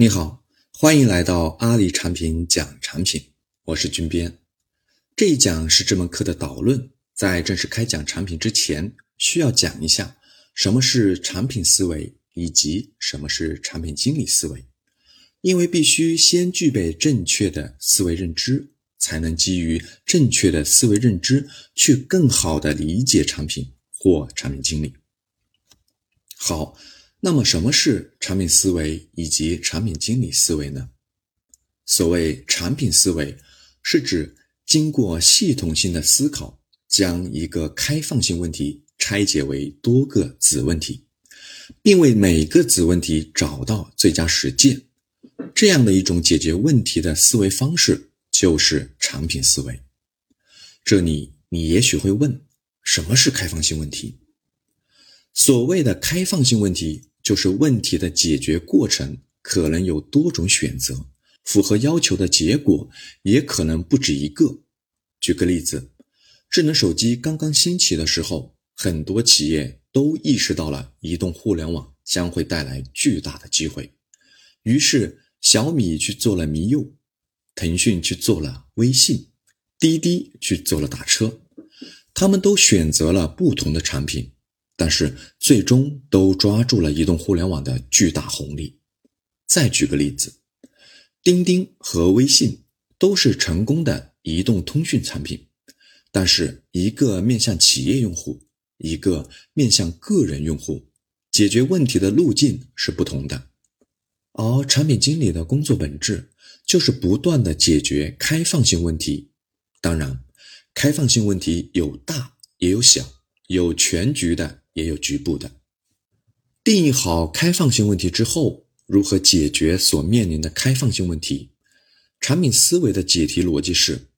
你好，欢迎来到阿里产品讲产品，我是军编。这一讲是这门课的导论，在正式开讲产品之前，需要讲一下什么是产品思维以及什么是产品经理思维，因为必须先具备正确的思维认知，才能基于正确的思维认知去更好的理解产品或产品经理。好。那么，什么是产品思维以及产品经理思维呢？所谓产品思维，是指经过系统性的思考，将一个开放性问题拆解为多个子问题，并为每个子问题找到最佳实践，这样的一种解决问题的思维方式，就是产品思维。这里，你也许会问，什么是开放性问题？所谓的开放性问题。就是问题的解决过程可能有多种选择，符合要求的结果也可能不止一个。举个例子，智能手机刚刚兴起的时候，很多企业都意识到了移动互联网将会带来巨大的机会，于是小米去做了米友，腾讯去做了微信，滴滴去做了打车，他们都选择了不同的产品。但是最终都抓住了移动互联网的巨大红利。再举个例子，钉钉和微信都是成功的移动通讯产品，但是一个面向企业用户，一个面向个人用户，解决问题的路径是不同的。而产品经理的工作本质就是不断的解决开放性问题。当然，开放性问题有大也有小，有全局的。也有局部的。定义好开放性问题之后，如何解决所面临的开放性问题？产品思维的解题逻辑是：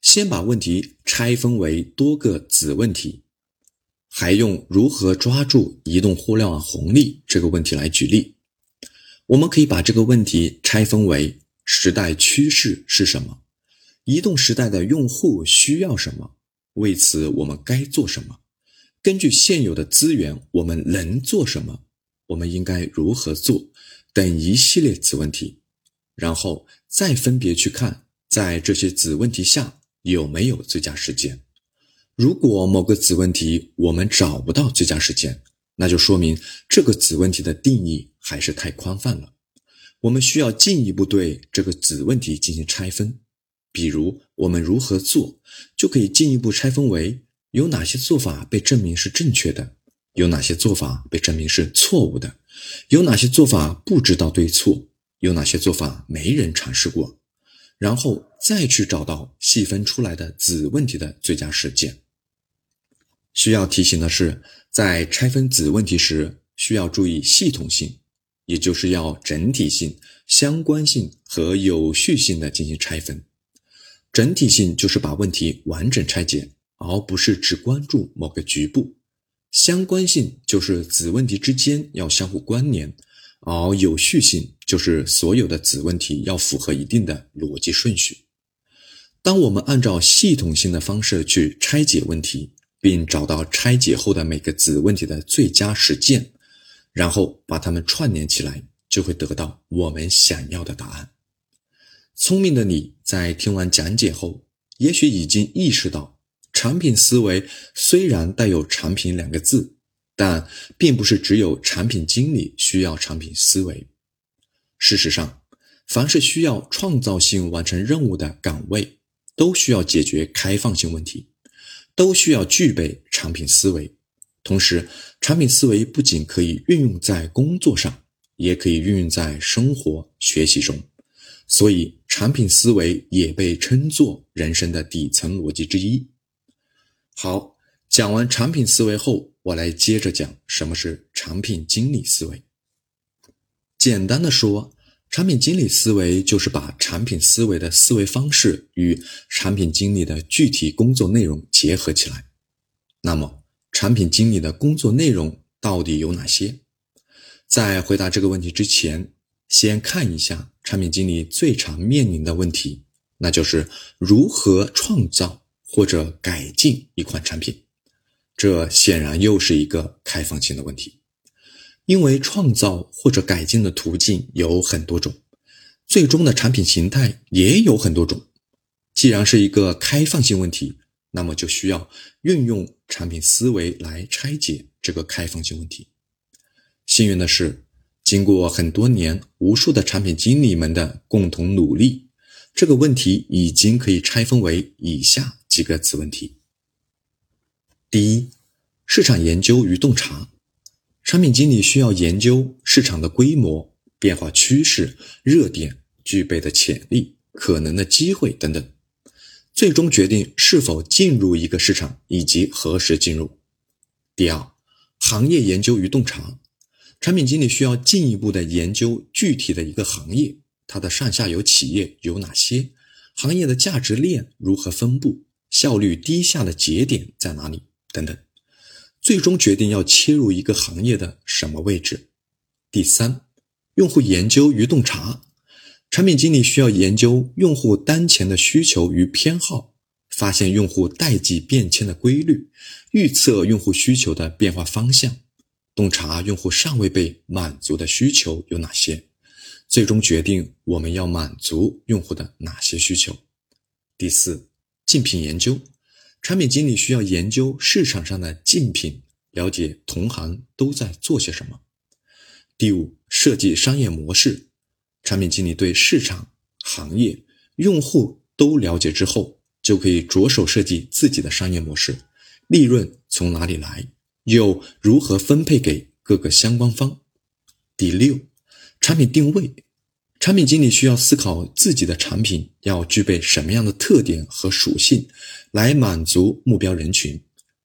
先把问题拆分为多个子问题。还用如何抓住移动互联网红利这个问题来举例。我们可以把这个问题拆分为时代趋势是什么，移动时代的用户需要什么，为此我们该做什么。根据现有的资源，我们能做什么？我们应该如何做？等一系列子问题，然后再分别去看，在这些子问题下有没有最佳实践。如果某个子问题我们找不到最佳实践，那就说明这个子问题的定义还是太宽泛了。我们需要进一步对这个子问题进行拆分。比如，我们如何做，就可以进一步拆分为。有哪些做法被证明是正确的？有哪些做法被证明是错误的？有哪些做法不知道对错？有哪些做法没人尝试过？然后再去找到细分出来的子问题的最佳实践。需要提醒的是，在拆分子问题时，需要注意系统性，也就是要整体性、相关性和有序性的进行拆分。整体性就是把问题完整拆解。而不是只关注某个局部，相关性就是子问题之间要相互关联，而有序性就是所有的子问题要符合一定的逻辑顺序。当我们按照系统性的方式去拆解问题，并找到拆解后的每个子问题的最佳实践，然后把它们串联起来，就会得到我们想要的答案。聪明的你在听完讲解后，也许已经意识到。产品思维虽然带有“产品”两个字，但并不是只有产品经理需要产品思维。事实上，凡是需要创造性完成任务的岗位，都需要解决开放性问题，都需要具备产品思维。同时，产品思维不仅可以运用在工作上，也可以运用在生活学习中。所以，产品思维也被称作人生的底层逻辑之一。好，讲完产品思维后，我来接着讲什么是产品经理思维。简单的说，产品经理思维就是把产品思维的思维方式与产品经理的具体工作内容结合起来。那么，产品经理的工作内容到底有哪些？在回答这个问题之前，先看一下产品经理最常面临的问题，那就是如何创造。或者改进一款产品，这显然又是一个开放性的问题。因为创造或者改进的途径有很多种，最终的产品形态也有很多种。既然是一个开放性问题，那么就需要运用产品思维来拆解这个开放性问题。幸运的是，经过很多年无数的产品经理们的共同努力，这个问题已经可以拆分为以下几个子问题。第一，市场研究与洞察。产品经理需要研究市场的规模、变化趋势、热点、具备的潜力、可能的机会等等。最终决定是否进入一个市场以及何时进入。第二，行业研究与洞察，产品经理需要进一步的研究具体的一个行业，它的上下游企业有哪些，行业的价值链如何分布，效率低下的节点在哪里等等，最终决定要切入一个行业的什么位置。第三，用户研究与洞察。产品经理需要研究用户当前的需求与偏好，发现用户代际变迁的规律，预测用户需求的变化方向，洞察用户尚未被满足的需求有哪些，最终决定我们要满足用户的哪些需求。第四，竞品研究，产品经理需要研究市场上的竞品，了解同行都在做些什么。第五，设计商业模式。产品经理对市场、行业、用户都了解之后，就可以着手设计自己的商业模式，利润从哪里来，又如何分配给各个相关方。第六，产品定位，产品经理需要思考自己的产品要具备什么样的特点和属性，来满足目标人群，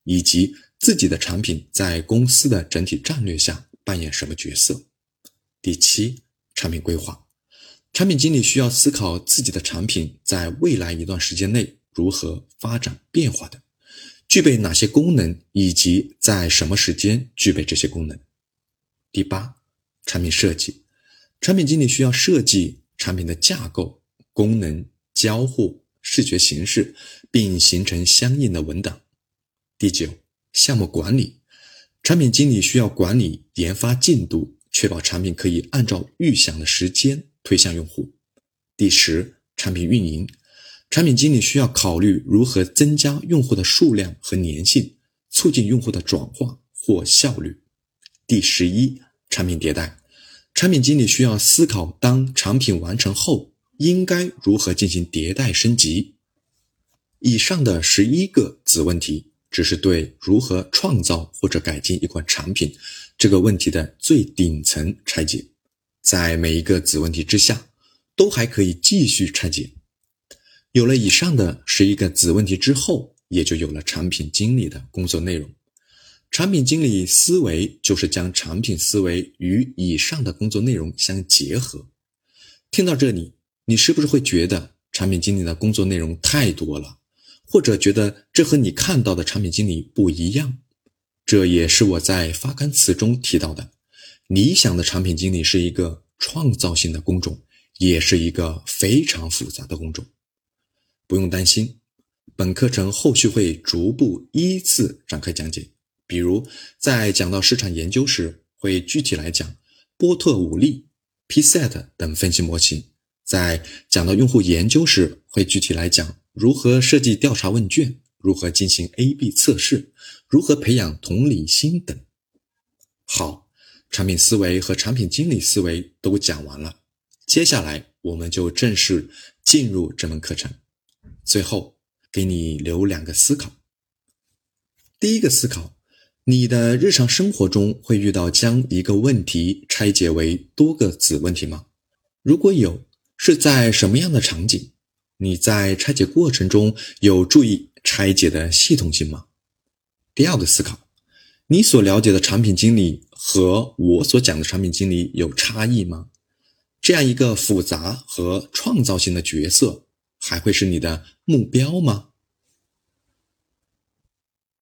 以及自己的产品在公司的整体战略下扮演什么角色。第七，产品规划。产品经理需要思考自己的产品在未来一段时间内如何发展变化的，具备哪些功能，以及在什么时间具备这些功能。第八，产品设计，产品经理需要设计产品的架构、功能、交互、视觉形式，并形成相应的文档。第九，项目管理，产品经理需要管理研发进度，确保产品可以按照预想的时间。推向用户。第十，产品运营，产品经理需要考虑如何增加用户的数量和粘性，促进用户的转化或效率。第十一，产品迭代，产品经理需要思考当产品完成后应该如何进行迭代升级。以上的十一个子问题，只是对如何创造或者改进一款产品这个问题的最顶层拆解。在每一个子问题之下，都还可以继续拆解。有了以上的十一个子问题之后，也就有了产品经理的工作内容。产品经理思维就是将产品思维与以上的工作内容相结合。听到这里，你是不是会觉得产品经理的工作内容太多了，或者觉得这和你看到的产品经理不一样？这也是我在发刊词中提到的。理想的产品经理是一个创造性的工种，也是一个非常复杂的工种。不用担心，本课程后续会逐步依次展开讲解。比如，在讲到市场研究时，会具体来讲波特五力、PSET 等分析模型；在讲到用户研究时，会具体来讲如何设计调查问卷、如何进行 A/B 测试、如何培养同理心等。好。产品思维和产品经理思维都讲完了，接下来我们就正式进入这门课程。最后给你留两个思考。第一个思考：你的日常生活中会遇到将一个问题拆解为多个子问题吗？如果有，是在什么样的场景？你在拆解过程中有注意拆解的系统性吗？第二个思考：你所了解的产品经理。和我所讲的产品经理有差异吗？这样一个复杂和创造性的角色，还会是你的目标吗？